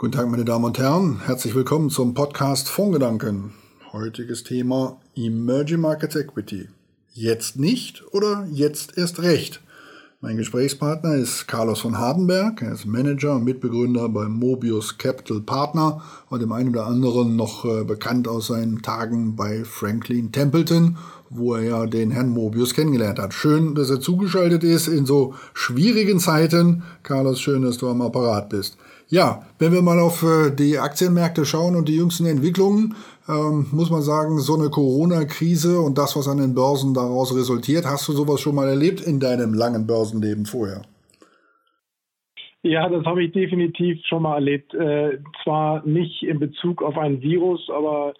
Guten Tag, meine Damen und Herren. Herzlich willkommen zum Podcast Fondgedanken. Heutiges Thema Emerging Markets Equity. Jetzt nicht oder jetzt erst recht? Mein Gesprächspartner ist Carlos von Hardenberg. Er ist Manager und Mitbegründer bei Mobius Capital Partner und dem einen oder anderen noch äh, bekannt aus seinen Tagen bei Franklin Templeton, wo er ja den Herrn Mobius kennengelernt hat. Schön, dass er zugeschaltet ist in so schwierigen Zeiten. Carlos, schön, dass du am Apparat bist. Ja, wenn wir mal auf äh, die Aktienmärkte schauen und die jüngsten Entwicklungen, ähm, muss man sagen, so eine Corona-Krise und das, was an den Börsen daraus resultiert, hast du sowas schon mal erlebt in deinem langen Börsenleben vorher? Ja, das habe ich definitiv schon mal erlebt. Äh, zwar nicht in Bezug auf ein Virus, aber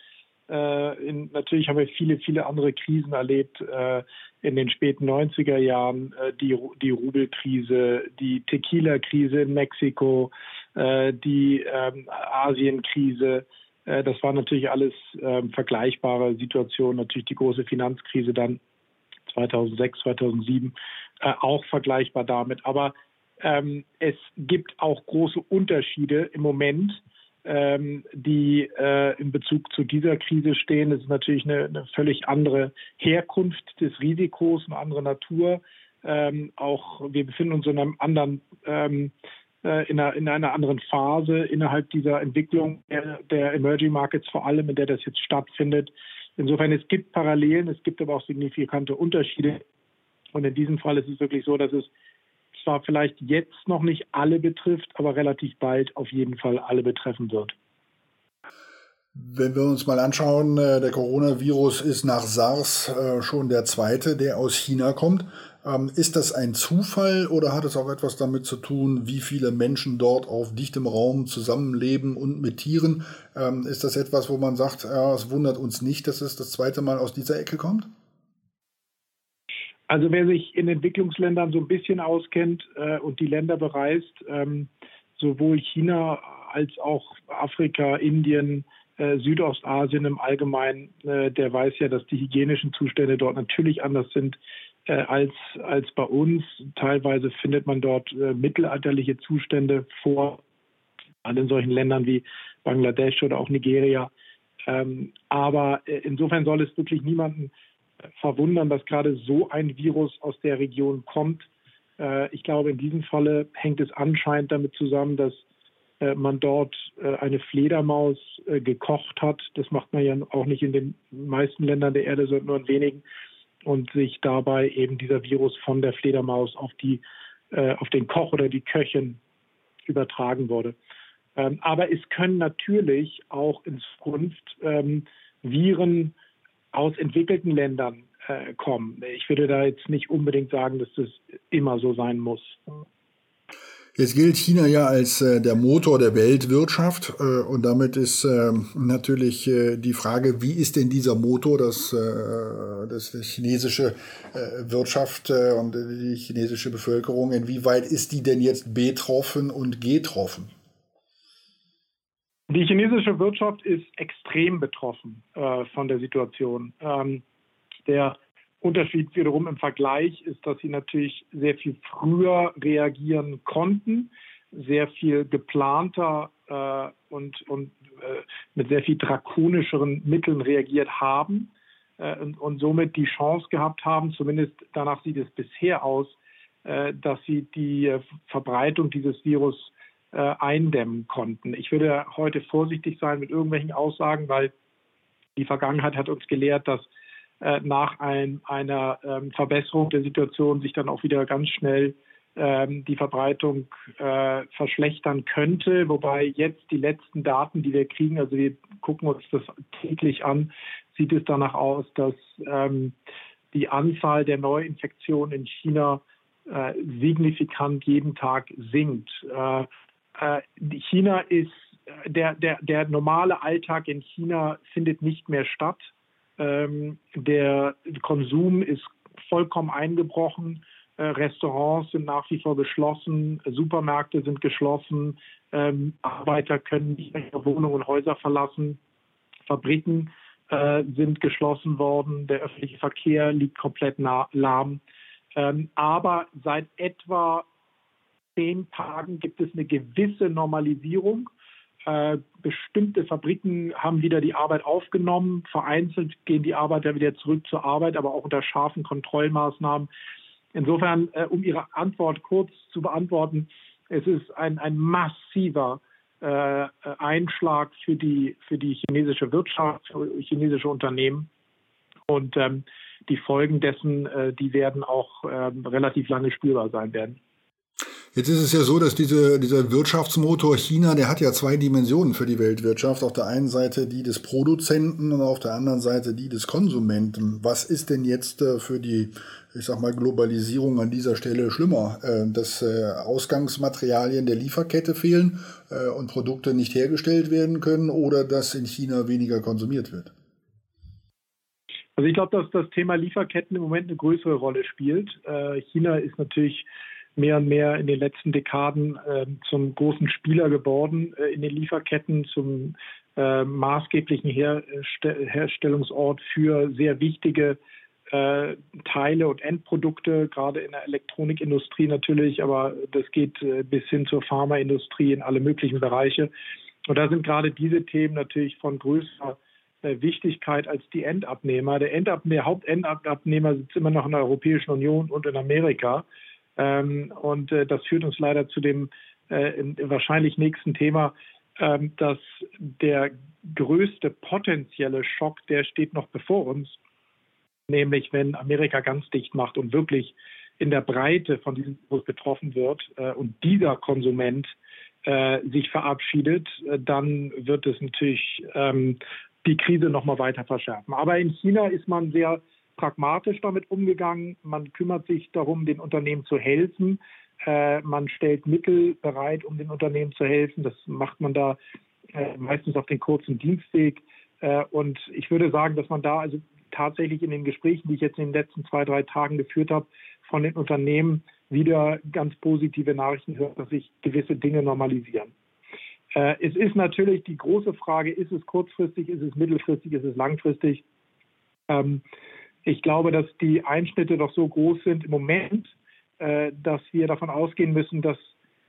äh, in, natürlich haben wir viele, viele andere Krisen erlebt. Äh, in den späten 90er Jahren äh, die, die Rubelkrise, die Tequila-Krise in Mexiko, die ähm, Asienkrise. Äh, das waren natürlich alles ähm, vergleichbare Situationen. Natürlich die große Finanzkrise dann 2006, 2007 äh, auch vergleichbar damit. Aber ähm, es gibt auch große Unterschiede im Moment, ähm, die äh, in Bezug zu dieser Krise stehen. Es ist natürlich eine, eine, völlig andere Herkunft des Risikos, eine andere Natur. Ähm, auch wir befinden uns in einem anderen äh, in einer, in einer anderen Phase innerhalb dieser Entwicklung der, der Emerging Markets, vor allem in der das jetzt stattfindet. Insofern, es gibt Parallelen, es gibt aber auch signifikante Unterschiede. Und in diesem Fall ist es wirklich so, dass es zwar vielleicht jetzt noch nicht alle betrifft, aber relativ bald auf jeden Fall alle betreffen wird. Wenn wir uns mal anschauen, äh, der Coronavirus ist nach SARS äh, schon der zweite, der aus China kommt. Ähm, ist das ein Zufall oder hat es auch etwas damit zu tun, wie viele Menschen dort auf dichtem Raum zusammenleben und mit Tieren? Ähm, ist das etwas, wo man sagt, ja, es wundert uns nicht, dass es das zweite Mal aus dieser Ecke kommt? Also wer sich in Entwicklungsländern so ein bisschen auskennt äh, und die Länder bereist, ähm, sowohl China als auch Afrika, Indien, äh, Südostasien im Allgemeinen, äh, der weiß ja, dass die hygienischen Zustände dort natürlich anders sind als, als bei uns. Teilweise findet man dort äh, mittelalterliche Zustände vor, in solchen Ländern wie Bangladesch oder auch Nigeria. Ähm, aber äh, insofern soll es wirklich niemanden verwundern, dass gerade so ein Virus aus der Region kommt. Äh, ich glaube, in diesem Falle hängt es anscheinend damit zusammen, dass äh, man dort äh, eine Fledermaus gekocht hat. Das macht man ja auch nicht in den meisten Ländern der Erde, sondern nur in wenigen. Und sich dabei eben dieser Virus von der Fledermaus auf, die, auf den Koch oder die Köchin übertragen wurde. Ähm, aber es können natürlich auch in Zukunft ähm, Viren aus entwickelten Ländern äh, kommen. Ich würde da jetzt nicht unbedingt sagen, dass das immer so sein muss. Jetzt gilt China ja als äh, der Motor der Weltwirtschaft äh, und damit ist äh, natürlich äh, die Frage, wie ist denn dieser Motor, das, äh, das chinesische äh, Wirtschaft und die chinesische Bevölkerung, inwieweit ist die denn jetzt betroffen und getroffen? Die chinesische Wirtschaft ist extrem betroffen von der Situation. Ähm, der Unterschied wiederum im Vergleich ist, dass sie natürlich sehr viel früher reagieren konnten, sehr viel geplanter äh, und, und äh, mit sehr viel drakonischeren Mitteln reagiert haben äh, und, und, somit die Chance gehabt haben, zumindest danach sieht es bisher aus, äh, dass sie die äh, Verbreitung dieses Virus äh, eindämmen konnten. Ich würde heute vorsichtig sein mit irgendwelchen Aussagen, weil die Vergangenheit hat uns gelehrt, dass nach ein, einer ähm, Verbesserung der Situation sich dann auch wieder ganz schnell ähm, die Verbreitung äh, verschlechtern könnte. Wobei jetzt die letzten Daten, die wir kriegen, also wir gucken uns das täglich an, sieht es danach aus, dass ähm, die Anzahl der Neuinfektionen in China äh, signifikant jeden Tag sinkt. Äh, äh, China ist, äh, der, der, der normale Alltag in China findet nicht mehr statt. Ähm, der Konsum ist vollkommen eingebrochen. Äh, Restaurants sind nach wie vor geschlossen, Supermärkte sind geschlossen, ähm, Arbeiter können nicht ihre Wohnungen und Häuser verlassen, Fabriken äh, sind geschlossen worden, der öffentliche Verkehr liegt komplett lahm. Ähm, aber seit etwa zehn Tagen gibt es eine gewisse Normalisierung. Äh, bestimmte Fabriken haben wieder die Arbeit aufgenommen. Vereinzelt gehen die Arbeiter wieder zurück zur Arbeit, aber auch unter scharfen Kontrollmaßnahmen. Insofern, äh, um Ihre Antwort kurz zu beantworten, es ist ein, ein massiver äh, Einschlag für die, für die chinesische Wirtschaft, für chinesische Unternehmen. Und ähm, die Folgen dessen, äh, die werden auch ähm, relativ lange spürbar sein werden. Jetzt ist es ja so, dass diese, dieser Wirtschaftsmotor China, der hat ja zwei Dimensionen für die Weltwirtschaft. Auf der einen Seite die des Produzenten und auf der anderen Seite die des Konsumenten. Was ist denn jetzt äh, für die, ich sag mal, Globalisierung an dieser Stelle schlimmer? Äh, dass äh, Ausgangsmaterialien der Lieferkette fehlen und Produkte nicht hergestellt werden können oder dass in China weniger konsumiert wird? Also ich glaube, dass das Thema Lieferketten im Moment eine größere Rolle spielt. China ist natürlich mehr und mehr in den letzten Dekaden äh, zum großen Spieler geworden äh, in den Lieferketten, zum äh, maßgeblichen Herste Herstellungsort für sehr wichtige äh, Teile und Endprodukte, gerade in der Elektronikindustrie natürlich, aber das geht äh, bis hin zur Pharmaindustrie in alle möglichen Bereiche. Und da sind gerade diese Themen natürlich von größerer äh, Wichtigkeit als die Endabnehmer. Der, Endabnehmer, der Hauptendabnehmer sitzt immer noch in der Europäischen Union und in Amerika. Ähm, und äh, das führt uns leider zu dem äh, wahrscheinlich nächsten Thema, ähm, dass der größte potenzielle Schock, der steht noch bevor uns, nämlich wenn Amerika ganz dicht macht und wirklich in der Breite von diesem Virus betroffen wird äh, und dieser Konsument äh, sich verabschiedet, äh, dann wird es natürlich ähm, die Krise noch mal weiter verschärfen. Aber in China ist man sehr pragmatisch damit umgegangen. Man kümmert sich darum, den Unternehmen zu helfen. Äh, man stellt Mittel bereit, um den Unternehmen zu helfen. Das macht man da äh, meistens auf den kurzen Dienstweg. Äh, und ich würde sagen, dass man da also tatsächlich in den Gesprächen, die ich jetzt in den letzten zwei, drei Tagen geführt habe, von den Unternehmen wieder ganz positive Nachrichten hört, dass sich gewisse Dinge normalisieren. Es ist natürlich die große Frage, ist es kurzfristig, ist es mittelfristig, ist es langfristig? Ähm, ich glaube, dass die Einschnitte doch so groß sind im Moment, äh, dass wir davon ausgehen müssen, dass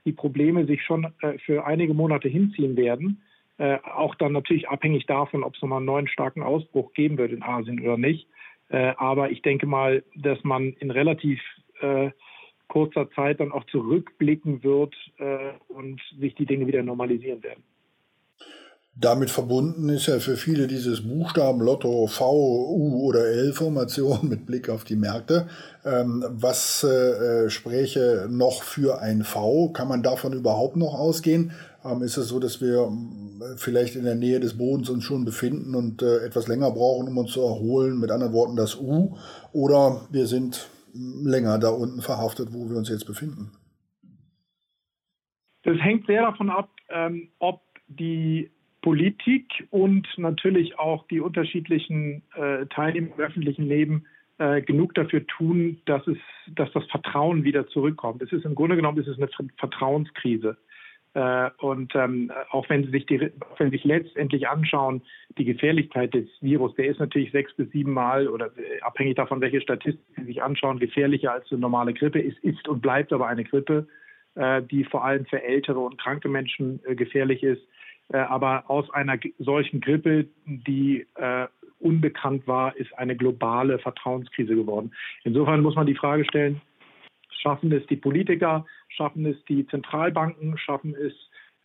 die Probleme sich schon äh, für einige Monate hinziehen werden. Äh, auch dann natürlich abhängig davon, ob es nochmal einen neuen starken Ausbruch geben wird in Asien oder nicht. Aber ich denke mal, dass man in relativ kurzer Zeit dann auch zurückblicken wird und sich die Dinge wieder normalisieren werden. Damit verbunden ist ja für viele dieses Buchstabenlotto V, U oder L-Formation mit Blick auf die Märkte. Ähm, was äh, spräche noch für ein V? Kann man davon überhaupt noch ausgehen? Ähm, ist es so, dass wir äh, vielleicht in der Nähe des Bodens uns schon befinden und äh, etwas länger brauchen, um uns zu erholen? Mit anderen Worten das U. Oder wir sind länger da unten verhaftet, wo wir uns jetzt befinden? Das hängt sehr davon ab, ähm, ob die Politik und natürlich auch die unterschiedlichen äh, Teilnehmer im öffentlichen Leben äh, genug dafür tun, dass es, dass das Vertrauen wieder zurückkommt. Es ist im Grunde genommen ist es eine Vertrauenskrise. Äh, und ähm, auch wenn Sie sich die, wenn Sie sich letztendlich anschauen, die Gefährlichkeit des Virus, der ist natürlich sechs bis sieben Mal oder äh, abhängig davon, welche Statistiken Sie sich anschauen, gefährlicher als eine normale Grippe. Es ist und bleibt aber eine Grippe, äh, die vor allem für ältere und kranke Menschen äh, gefährlich ist. Äh, aber aus einer solchen Grippe, die äh, unbekannt war, ist eine globale Vertrauenskrise geworden. Insofern muss man die Frage stellen, schaffen es die Politiker, schaffen es die Zentralbanken, schaffen es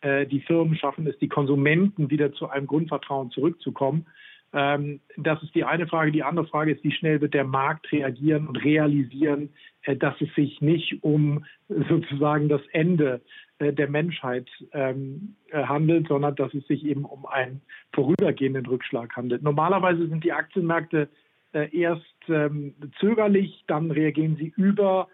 äh, die Firmen, schaffen es die Konsumenten wieder zu einem Grundvertrauen zurückzukommen. Ähm, das ist die eine Frage. Die andere Frage ist, wie schnell wird der Markt reagieren und realisieren, äh, dass es sich nicht um sozusagen das Ende äh, der Menschheit ähm, äh, handelt, sondern dass es sich eben um einen vorübergehenden Rückschlag handelt. Normalerweise sind die Aktienmärkte erst ähm, zögerlich, dann reagieren sie über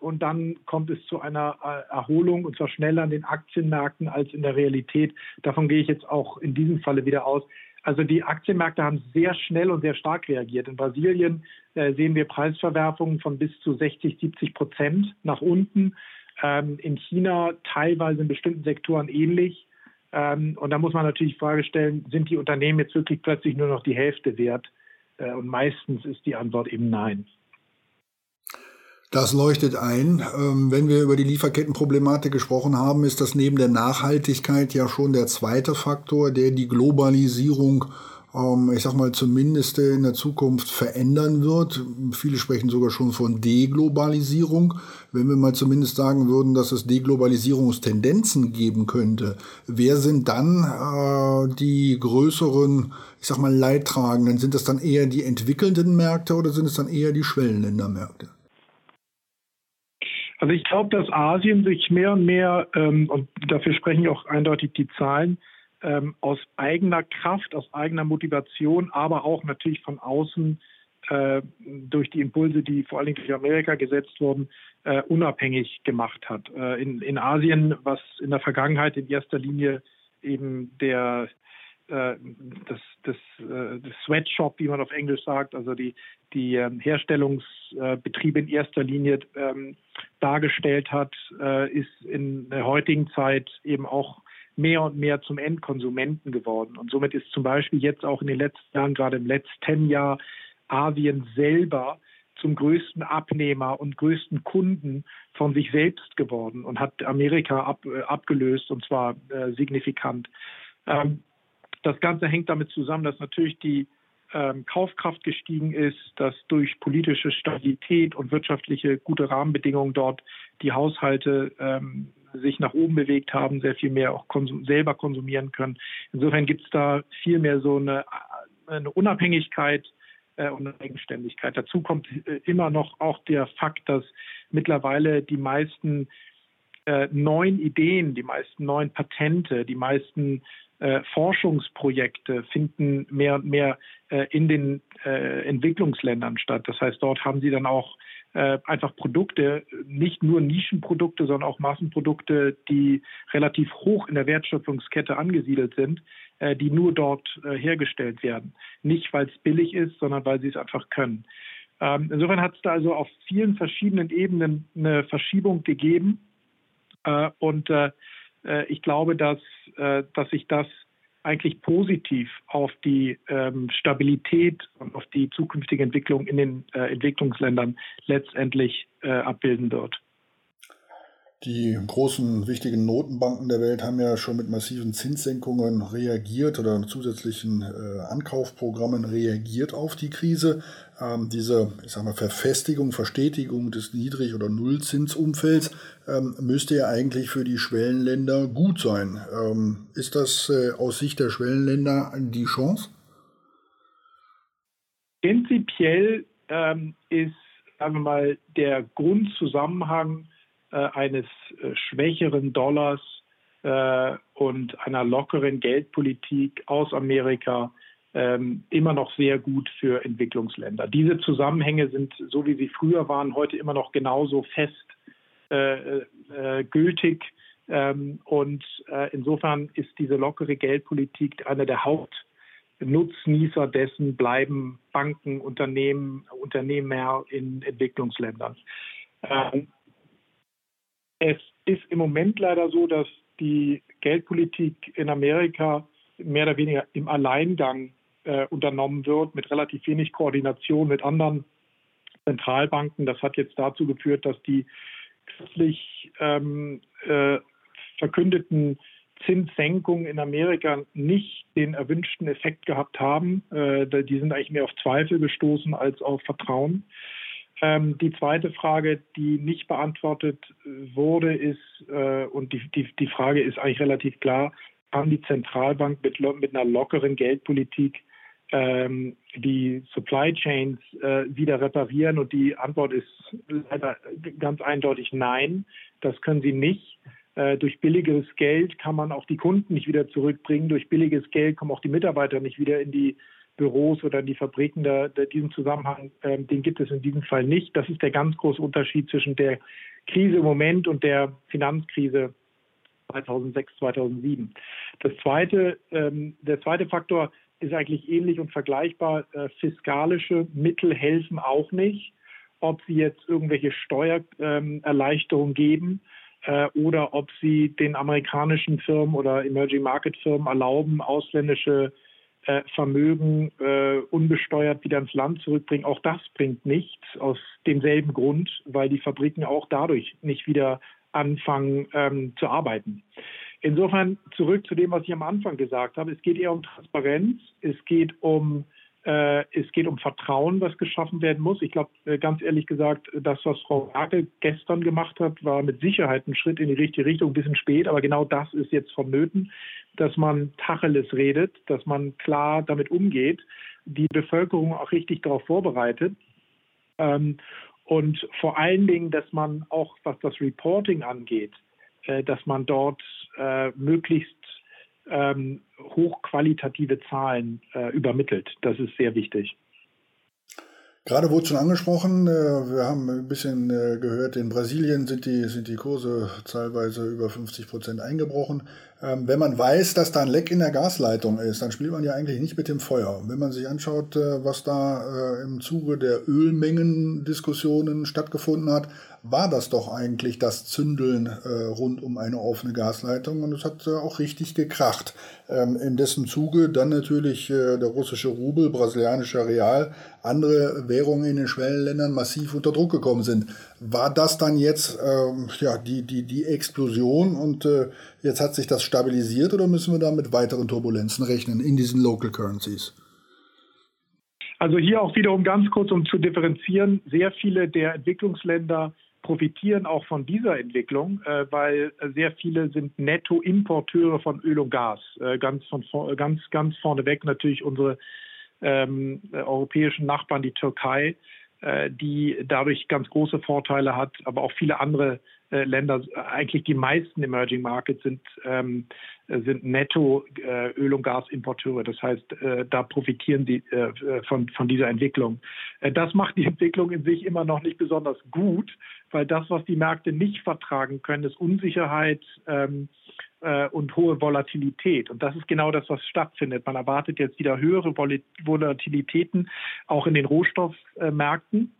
und dann kommt es zu einer Erholung und zwar schneller an den Aktienmärkten als in der Realität. Davon gehe ich jetzt auch in diesem Falle wieder aus. Also die Aktienmärkte haben sehr schnell und sehr stark reagiert. In Brasilien äh, sehen wir Preisverwerfungen von bis zu 60, 70 Prozent nach unten. Ähm, in China teilweise in bestimmten Sektoren ähnlich. Ähm, und da muss man natürlich die Frage stellen, sind die Unternehmen jetzt wirklich plötzlich nur noch die Hälfte wert? Äh, und meistens ist die Antwort eben nein. Das leuchtet ein. Ähm, wenn wir über die Lieferkettenproblematik gesprochen haben, ist das neben der Nachhaltigkeit ja schon der zweite Faktor, der die Globalisierung ähm, ich sag mal, zumindest in der Zukunft verändern wird. Viele sprechen sogar schon von Deglobalisierung. Wenn wir mal zumindest sagen würden, dass es Deglobalisierungstendenzen geben könnte, wer sind dann äh, die größeren, ich sag mal, Leidtragenden? Sind das dann eher die entwickelnden Märkte oder sind es dann eher die Schwellenländermärkte? Also ich glaube, dass Asien sich mehr und mehr, ähm, und dafür sprechen auch eindeutig die Zahlen, ähm, aus eigener Kraft, aus eigener Motivation, aber auch natürlich von außen äh, durch die Impulse, die vor allen Dingen durch Amerika gesetzt wurden, äh, unabhängig gemacht hat. Äh, in, in Asien, was in der Vergangenheit in erster Linie eben der äh, das, das, äh, das Sweatshop, wie man auf Englisch sagt, also die, die ähm, Herstellungsbetriebe in erster Linie ähm, dargestellt hat, äh, ist in der heutigen Zeit eben auch mehr und mehr zum Endkonsumenten geworden. Und somit ist zum Beispiel jetzt auch in den letzten Jahren, gerade im letzten Jahr, Asien selber zum größten Abnehmer und größten Kunden von sich selbst geworden und hat Amerika ab, abgelöst und zwar äh, signifikant. Ähm, das Ganze hängt damit zusammen, dass natürlich die ähm, Kaufkraft gestiegen ist, dass durch politische Stabilität und wirtschaftliche gute Rahmenbedingungen dort die Haushalte ähm, sich nach oben bewegt haben, sehr viel mehr auch konsum selber konsumieren können. Insofern gibt es da viel mehr so eine, eine Unabhängigkeit äh, und eine Eigenständigkeit. Dazu kommt äh, immer noch auch der Fakt, dass mittlerweile die meisten äh, neuen Ideen, die meisten neuen Patente, die meisten äh, Forschungsprojekte finden mehr und mehr äh, in den äh, Entwicklungsländern statt. Das heißt, dort haben sie dann auch äh, einfach Produkte, nicht nur Nischenprodukte, sondern auch Massenprodukte, die relativ hoch in der Wertschöpfungskette angesiedelt sind, äh, die nur dort hergestellt werden. Nicht, weil es billig ist, sondern weil sie es einfach können. Ähm, insofern hat es da also auf vielen verschiedenen Ebenen eine Verschiebung gegeben. Und ich glaube, dass, dass sich das eigentlich positiv auf die ähm, Stabilität und auf die zukünftige Entwicklung in den äh, Entwicklungsländern letztendlich äh, abbilden wird. Die großen wichtigen Notenbanken der Welt haben ja schon mit massiven Zinssenkungen reagiert oder zusätzlichen äh, Ankaufprogrammen reagiert auf die Krise. Ähm, diese ich sag mal, Verfestigung, Verstetigung des Niedrig- oder Nullzinsumfelds ähm, müsste ja eigentlich für die Schwellenländer gut sein. Ähm, ist das äh, aus Sicht der Schwellenländer die Chance? Prinzipiell ähm, ist, sagen wir mal, der Grundzusammenhang eines äh, schwächeren Dollars äh, und einer lockeren Geldpolitik aus Amerika ähm, immer noch sehr gut für Entwicklungsländer. Diese Zusammenhänge sind, so wie sie früher waren, heute immer noch genauso fest äh, äh, gültig. Ähm, und äh, insofern ist diese lockere Geldpolitik einer der Hauptnutznießer dessen bleiben Banken, Unternehmen, Unternehmer in Entwicklungsländern. Ähm, es ist im Moment leider so, dass die Geldpolitik in Amerika mehr oder weniger im Alleingang äh, unternommen wird, mit relativ wenig Koordination mit anderen Zentralbanken. Das hat jetzt dazu geführt, dass die kürzlich ähm, äh, verkündeten Zinssenkungen in Amerika nicht den erwünschten Effekt gehabt haben. Äh, die sind eigentlich mehr auf Zweifel gestoßen als auf Vertrauen. Ähm, die zweite Frage, die nicht beantwortet äh, wurde, ist, äh, und die, die, die Frage ist eigentlich relativ klar, kann die Zentralbank mit, mit einer lockeren Geldpolitik ähm, die Supply Chains äh, wieder reparieren? Und die Antwort ist leider ganz eindeutig nein. Das können sie nicht. Äh, durch billiges Geld kann man auch die Kunden nicht wieder zurückbringen. Durch billiges Geld kommen auch die Mitarbeiter nicht wieder in die Büros oder die Fabriken, da, da diesen Zusammenhang, äh, den gibt es in diesem Fall nicht. Das ist der ganz große Unterschied zwischen der Krise im Moment und der Finanzkrise 2006, 2007. Das zweite, ähm, der zweite Faktor ist eigentlich ähnlich und vergleichbar. Äh, fiskalische Mittel helfen auch nicht, ob sie jetzt irgendwelche Steuererleichterungen ähm, geben äh, oder ob sie den amerikanischen Firmen oder Emerging Market Firmen erlauben, ausländische Vermögen äh, unbesteuert wieder ins Land zurückbringen. Auch das bringt nichts aus demselben Grund, weil die Fabriken auch dadurch nicht wieder anfangen ähm, zu arbeiten. Insofern zurück zu dem, was ich am Anfang gesagt habe. Es geht eher um Transparenz, es geht um äh, es geht um Vertrauen, was geschaffen werden muss. Ich glaube, äh, ganz ehrlich gesagt, das, was Frau Merkel gestern gemacht hat, war mit Sicherheit ein Schritt in die richtige Richtung, ein bisschen spät, aber genau das ist jetzt vonnöten, dass man Tacheles redet, dass man klar damit umgeht, die Bevölkerung auch richtig darauf vorbereitet. Ähm, und vor allen Dingen, dass man auch, was das Reporting angeht, äh, dass man dort möglichst ähm, hochqualitative Zahlen äh, übermittelt. Das ist sehr wichtig. Gerade wurde schon angesprochen, äh, wir haben ein bisschen äh, gehört, in Brasilien sind die, sind die Kurse teilweise über 50 Prozent eingebrochen. Ähm, wenn man weiß, dass da ein Leck in der Gasleitung ist, dann spielt man ja eigentlich nicht mit dem Feuer. Wenn man sich anschaut, äh, was da im Zuge der Ölmengendiskussionen stattgefunden hat, war das doch eigentlich das Zündeln äh, rund um eine offene Gasleitung und es hat äh, auch richtig gekracht. Ähm, in dessen Zuge dann natürlich äh, der russische Rubel, brasilianischer Real, andere Währungen in den Schwellenländern massiv unter Druck gekommen sind. War das dann jetzt ähm, ja, die, die, die Explosion und äh, jetzt hat sich das stabilisiert oder müssen wir da mit weiteren Turbulenzen rechnen in diesen Local Currencies? Also hier auch wiederum ganz kurz, um zu differenzieren, sehr viele der Entwicklungsländer profitieren auch von dieser Entwicklung, äh, weil sehr viele sind Nettoimporteure von Öl und Gas. Äh, ganz, von, ganz, ganz vorneweg natürlich unsere ähm, europäischen Nachbarn, die Türkei, die dadurch ganz große Vorteile hat, aber auch viele andere äh, Länder, eigentlich die meisten Emerging Markets sind, ähm, sind netto äh, Öl- und Gasimporteure. Das heißt, äh, da profitieren die äh, von, von dieser Entwicklung. Äh, das macht die Entwicklung in sich immer noch nicht besonders gut, weil das, was die Märkte nicht vertragen können, ist Unsicherheit ähm, äh, und hohe Volatilität. Und das ist genau das, was stattfindet. Man erwartet jetzt wieder höhere Volatilitäten auch in den Rohstoffmärkten.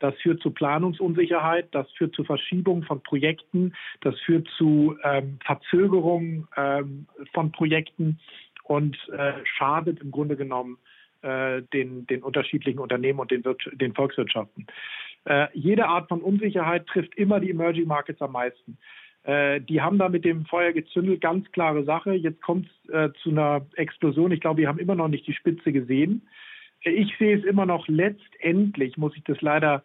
Das führt zu Planungsunsicherheit, das führt zu Verschiebung von Projekten, das führt zu ähm, Verzögerung ähm, von Projekten und äh, schadet im Grunde genommen äh, den, den unterschiedlichen Unternehmen und den, den Volkswirtschaften. Äh, jede Art von Unsicherheit trifft immer die Emerging Markets am meisten. Äh, die haben da mit dem Feuer gezündelt, ganz klare Sache. Jetzt kommt es äh, zu einer Explosion. Ich glaube, wir haben immer noch nicht die Spitze gesehen. Ich sehe es immer noch letztendlich, muss ich das leider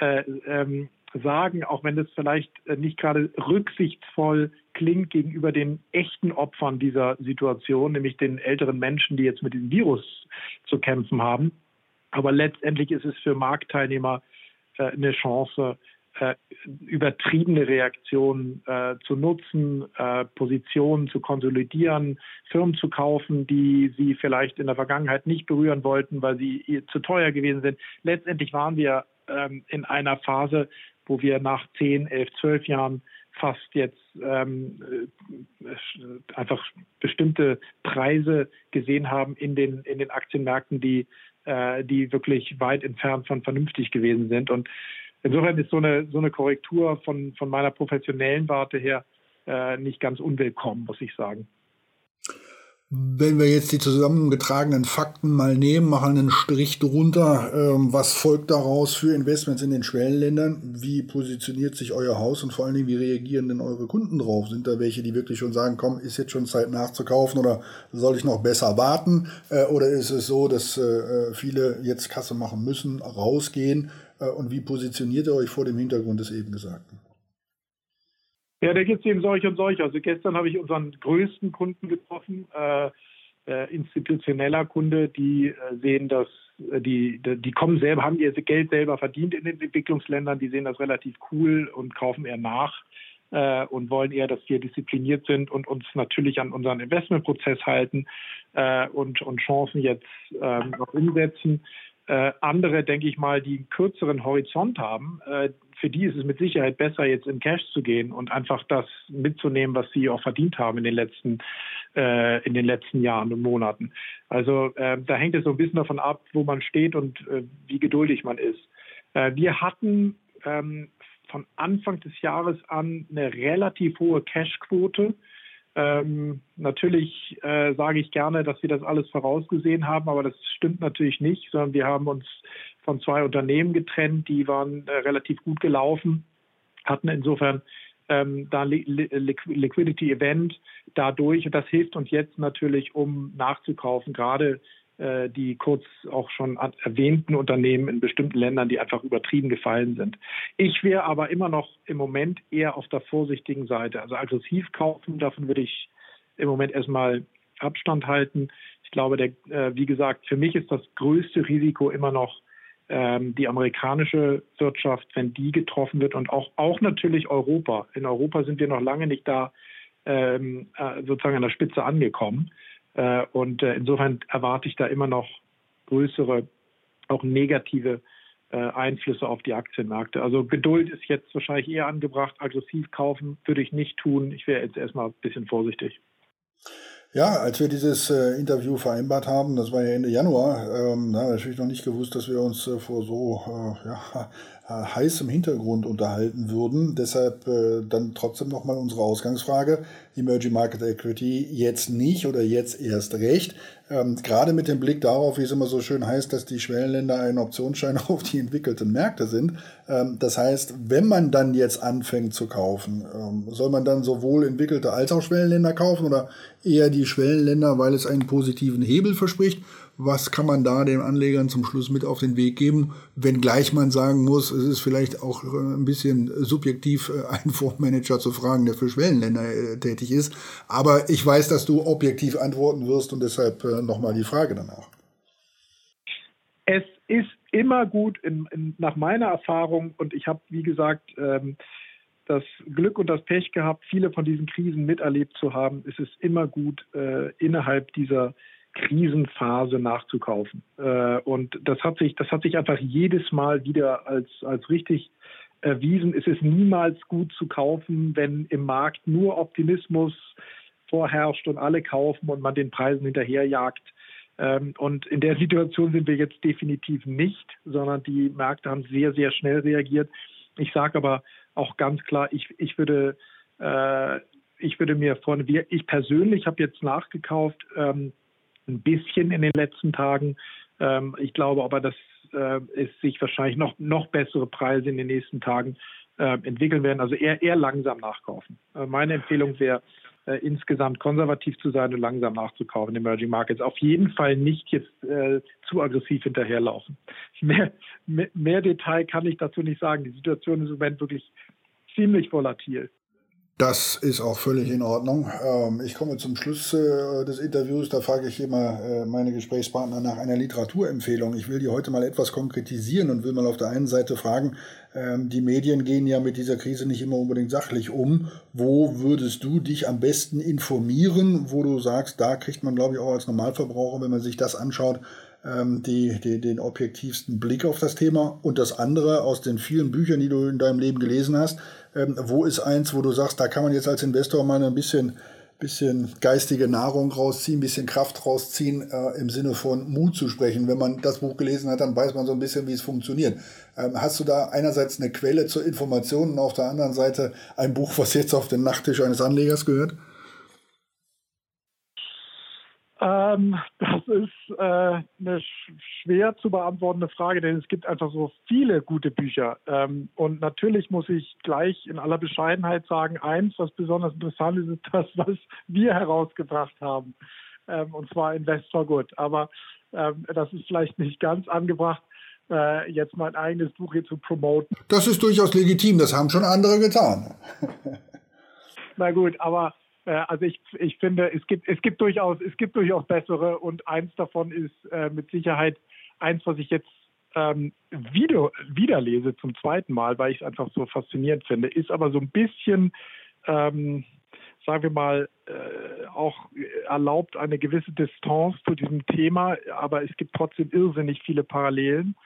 äh, ähm, sagen, auch wenn das vielleicht äh, nicht gerade rücksichtsvoll klingt gegenüber den echten Opfern dieser Situation, nämlich den älteren Menschen, die jetzt mit dem Virus zu kämpfen haben. Aber letztendlich ist es für Marktteilnehmer äh, eine Chance, äh, übertriebene Reaktionen äh, zu nutzen, äh, Positionen zu konsolidieren, Firmen zu kaufen, die sie vielleicht in der Vergangenheit nicht berühren wollten, weil sie zu teuer gewesen sind. Letztendlich waren wir ähm, in einer Phase, wo wir nach 10, 11, 12 Jahren fast jetzt ähm, äh, einfach bestimmte Preise gesehen haben in den, in den Aktienmärkten, die, äh, die wirklich weit entfernt von vernünftig gewesen sind. Und insofern ist so eine, so eine Korrektur von, von meiner professionellen Warte her äh, nicht ganz unwillkommen, muss ich sagen. Wenn wir jetzt die zusammengetragenen Fakten mal nehmen, machen einen Strich drunter, ähm, was folgt daraus für Investments in den Schwellenländern? Wie positioniert sich euer Haus und vor allen Dingen, wie reagieren denn eure Kunden drauf? Sind da welche, die wirklich schon sagen, komm, ist jetzt schon Zeit nachzukaufen oder soll ich noch besser warten? Äh, oder ist es so, dass äh, viele jetzt Kasse machen müssen, rausgehen äh, und wie positioniert ihr euch vor dem Hintergrund des eben Gesagten? Ja, da gibt es eben solche und solche. Also gestern habe ich unseren größten Kunden getroffen, äh, äh, institutioneller Kunde, die äh, sehen das, äh, die, die kommen selber, haben ihr Geld selber verdient in den Entwicklungsländern, die sehen das relativ cool und kaufen eher nach äh, und wollen eher, dass wir diszipliniert sind und uns natürlich an unseren Investmentprozess halten äh, und, und Chancen jetzt ähm, noch umsetzen. Äh, andere, denke ich mal, die einen kürzeren Horizont haben, äh, für die ist es mit Sicherheit besser, jetzt in Cash zu gehen und einfach das mitzunehmen, was sie auch verdient haben in den letzten, äh, in den letzten Jahren und Monaten. Also äh, da hängt es so ein bisschen davon ab, wo man steht und äh, wie geduldig man ist. Äh, wir hatten ähm, von Anfang des Jahres an eine relativ hohe Cashquote Ähm, natürlich äh, sage ich gerne, dass wir das alles vorausgesehen haben, aber das stimmt natürlich nicht, sondern wir haben uns von zwei Unternehmen getrennt, die waren äh, relativ gut gelaufen, hatten insofern ähm, da Liquidity Event dadurch. Und das hilft uns jetzt natürlich, um nachzukaufen, gerade die kurz auch schon erwähnten Unternehmen in bestimmten Ländern, die einfach übertrieben gefallen sind. Ich wäre aber immer noch im Moment eher auf der vorsichtigen Seite. Also aggressiv kaufen, davon würde ich im Moment erstmal Abstand halten. Ich glaube, der, äh, wie gesagt, für mich ist das größte Risiko immer noch ähm, die amerikanische Wirtschaft, wenn die getroffen wird und auch, auch natürlich Europa. In Europa sind wir noch lange nicht da ähm, äh, sozusagen an der Spitze angekommen. Äh, und äh, insofern erwarte ich da immer noch größere, auch negative äh, Einflüsse auf die Aktienmärkte. Also Geduld ist jetzt wahrscheinlich eher angebracht. Aggressiv kaufen würde ich nicht tun. Ich wäre jetzt erstmal ein bisschen vorsichtig. Ja, als wir dieses äh, Interview vereinbart haben, das war ja Ende Januar, ähm, da haben wir natürlich noch nicht gewusst, dass wir uns äh, vor so äh, ja, heißem Hintergrund unterhalten würden. Deshalb äh, dann trotzdem nochmal unsere Ausgangsfrage. Emerging Market Equity jetzt nicht oder jetzt erst recht. Ähm, gerade mit dem Blick darauf, wie es immer so schön heißt, dass die Schwellenländer ein Optionsschein auf die entwickelten Märkte sind. Ähm, das heißt, wenn man dann jetzt anfängt zu kaufen, ähm, soll man dann sowohl entwickelte als auch Schwellenländer kaufen oder eher die Schwellenländer, weil es einen positiven Hebel verspricht? Was kann man da den Anlegern zum Schluss mit auf den Weg geben? Wenngleich man sagen muss, es ist vielleicht auch äh, ein bisschen subjektiv, äh, einen Fondsmanager zu fragen, der für Schwellenländer äh, tätig ist. Aber ich weiß, dass du objektiv antworten wirst und deshalb nochmal die Frage danach. Es ist immer gut, in, in, nach meiner Erfahrung, und ich habe, wie gesagt, ähm, das Glück und das Pech gehabt, viele von diesen Krisen miterlebt zu haben, ist es immer gut, äh, innerhalb dieser Krisenphase nachzukaufen. Äh, und das hat sich, das hat sich einfach jedes Mal wieder als, als richtig erwiesen. Es ist niemals gut zu kaufen, wenn im Markt nur Optimismus vorherrscht und alle kaufen und man den Preisen hinterherjagt. Ähm, und in der Situation sind wir jetzt definitiv nicht, sondern die Märkte haben sehr, sehr schnell reagiert. Ich sage aber auch ganz klar, ich, ich würde, äh, ich würde mir vorne, ich persönlich habe jetzt nachgekauft, ähm, ein bisschen in den letzten Tagen. Ähm, ich glaube aber, dass äh, es sich wahrscheinlich noch, noch bessere Preise in den nächsten Tagen äh, entwickeln werden. Also eher, eher langsam nachkaufen. Äh, meine Empfehlung wäre, äh, insgesamt konservativ zu sein und langsam nachzukaufen in Emerging Markets. Auf jeden Fall nicht jetzt äh, zu aggressiv hinterherlaufen. Mehr, mehr, mehr Detail kann ich dazu nicht sagen. Die Situation ist im Moment wirklich ziemlich volatil. Das ist auch völlig in Ordnung. Ähm, ich komme zum Schluss äh, des Interviews. Da frage ich immer äh, meine Gesprächspartner nach einer Literaturempfehlung. Ich will die heute mal etwas konkretisieren und will mal auf der einen Seite fragen, ähm, die Medien gehen ja mit dieser Krise nicht immer unbedingt sachlich um. Wo würdest du dich am besten informieren, wo du sagst, da kriegt man, glaube ich, auch als Normalverbraucher, wenn man sich das anschaut, ähm, die, die, den objektivsten Blick auf das Thema. Und das andere aus den vielen Büchern, die du in deinem Leben gelesen hast, ähm, wo ist eins, wo du sagst, da kann man jetzt als Investor mal ein bisschen, bisschen geistige Nahrung rausziehen, ein bisschen Kraft rausziehen, äh, im Sinne von Mut zu sprechen. Wenn man das Buch gelesen hat, dann weiß man so ein bisschen, wie es funktioniert. Ähm, hast du da einerseits eine Quelle zur Information und auf der anderen Seite ein Buch, was jetzt auf den Nachttisch eines Anlegers gehört? Ähm, das ist äh, eine schwer zu beantwortende Frage, denn es gibt einfach so viele gute Bücher. Ähm, und natürlich muss ich gleich in aller Bescheidenheit sagen, eins, was besonders interessant ist, ist das, was wir herausgebracht haben. Ähm, und zwar Invest for Good. Aber ähm, das ist vielleicht nicht ganz angebracht, äh, jetzt mein eigenes Buch hier zu promoten. Das ist durchaus legitim, das haben schon andere getan. Na gut, aber also ich, ich finde, es gibt, es gibt durchaus, es gibt durchaus bessere und eins davon ist äh, mit Sicherheit eins, was ich jetzt ähm, wieder, wieder lese zum zweiten Mal, weil ich es einfach so faszinierend finde, ist aber so ein bisschen, ähm, sagen wir mal, äh, auch erlaubt eine gewisse Distanz zu diesem Thema, aber es gibt trotzdem irrsinnig viele Parallelen.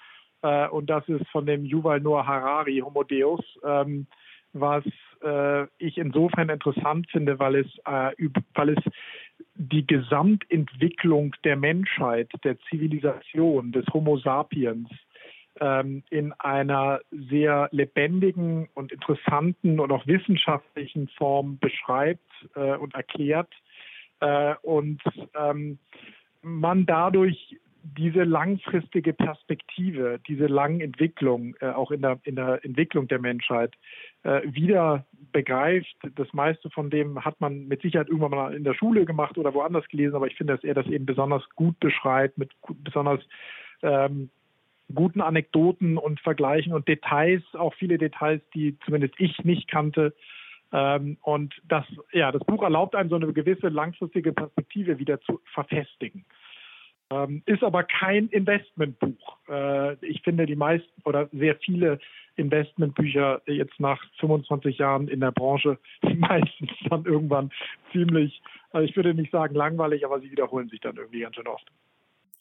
Äh, und das ist von dem Yuval Noah Harari, Homo Deus, ähm, was äh, ich insofern interessant finde, weil es, äh, weil es die Gesamtentwicklung der Menschheit, der Zivilisation, des Homo sapiens ähm, in einer sehr lebendigen und interessanten und auch wissenschaftlichen Form beschreibt äh, und erklärt äh, und ähm, man dadurch diese langfristige Perspektive, diese langen Entwicklung, äh, auch in der, in der Entwicklung der Menschheit, äh, wieder begreift. Das meiste von dem hat man mit Sicherheit irgendwann mal in der Schule gemacht oder woanders gelesen, aber ich finde, dass er das eben besonders gut beschreibt, mit besonders ähm, guten Anekdoten und Vergleichen und Details, auch viele Details, die zumindest ich nicht kannte. Ähm, und das, ja, das Buch erlaubt einem so eine gewisse langfristige Perspektive wieder zu verfestigen. Ähm, ist aber kein Investmentbuch. Äh, ich finde, die meisten oder sehr viele Investmentbücher jetzt nach 25 Jahren in der Branche meistens dann irgendwann ziemlich, also ich würde nicht sagen langweilig, aber sie wiederholen sich dann irgendwie ganz schön oft.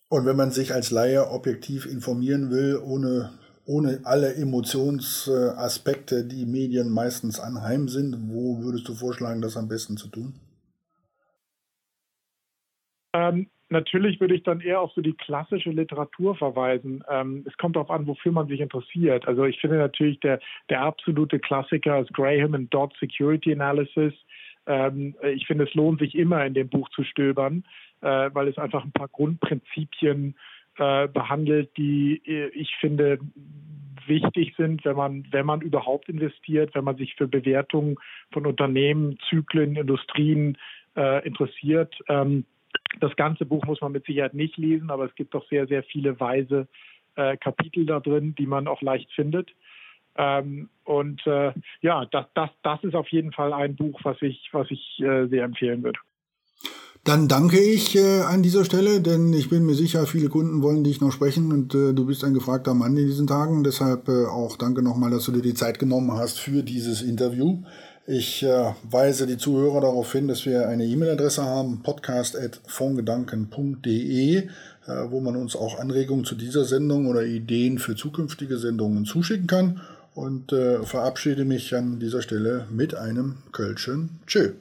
Und wenn man sich als Laie objektiv informieren will, ohne, ohne alle Emotionsaspekte, die Medien meistens anheim sind, wo würdest du vorschlagen, das am besten zu tun? Ähm, natürlich würde ich dann eher auf so die klassische Literatur verweisen. Ähm, es kommt darauf an, wofür man sich interessiert. Also ich finde natürlich der, der absolute Klassiker ist Graham and Dodd Security Analysis. Ähm, ich finde, es lohnt sich immer in dem Buch zu stöbern, äh, weil es einfach ein paar Grundprinzipien äh, behandelt, die äh, ich finde wichtig sind, wenn man, wenn man überhaupt investiert, wenn man sich für Bewertungen von Unternehmen, Zyklen, Industrien äh, interessiert. Ähm, das ganze Buch muss man mit Sicherheit nicht lesen, aber es gibt doch sehr, sehr viele weise äh, Kapitel da drin, die man auch leicht findet. Ähm, und äh, ja, das, das, das ist auf jeden Fall ein Buch, was ich, was ich äh, sehr empfehlen würde. Dann danke ich äh, an dieser Stelle, denn ich bin mir sicher, viele Kunden wollen dich noch sprechen und äh, du bist ein gefragter Mann in diesen Tagen. Deshalb äh, auch danke nochmal, dass du dir die Zeit genommen hast für dieses Interview. Ich äh, weise die Zuhörer darauf hin, dass wir eine E-Mail-Adresse haben, podcast.fondgedanken.de, äh, wo man uns auch Anregungen zu dieser Sendung oder Ideen für zukünftige Sendungen zuschicken kann. Und äh, verabschiede mich an dieser Stelle mit einem Kölschen Tschö.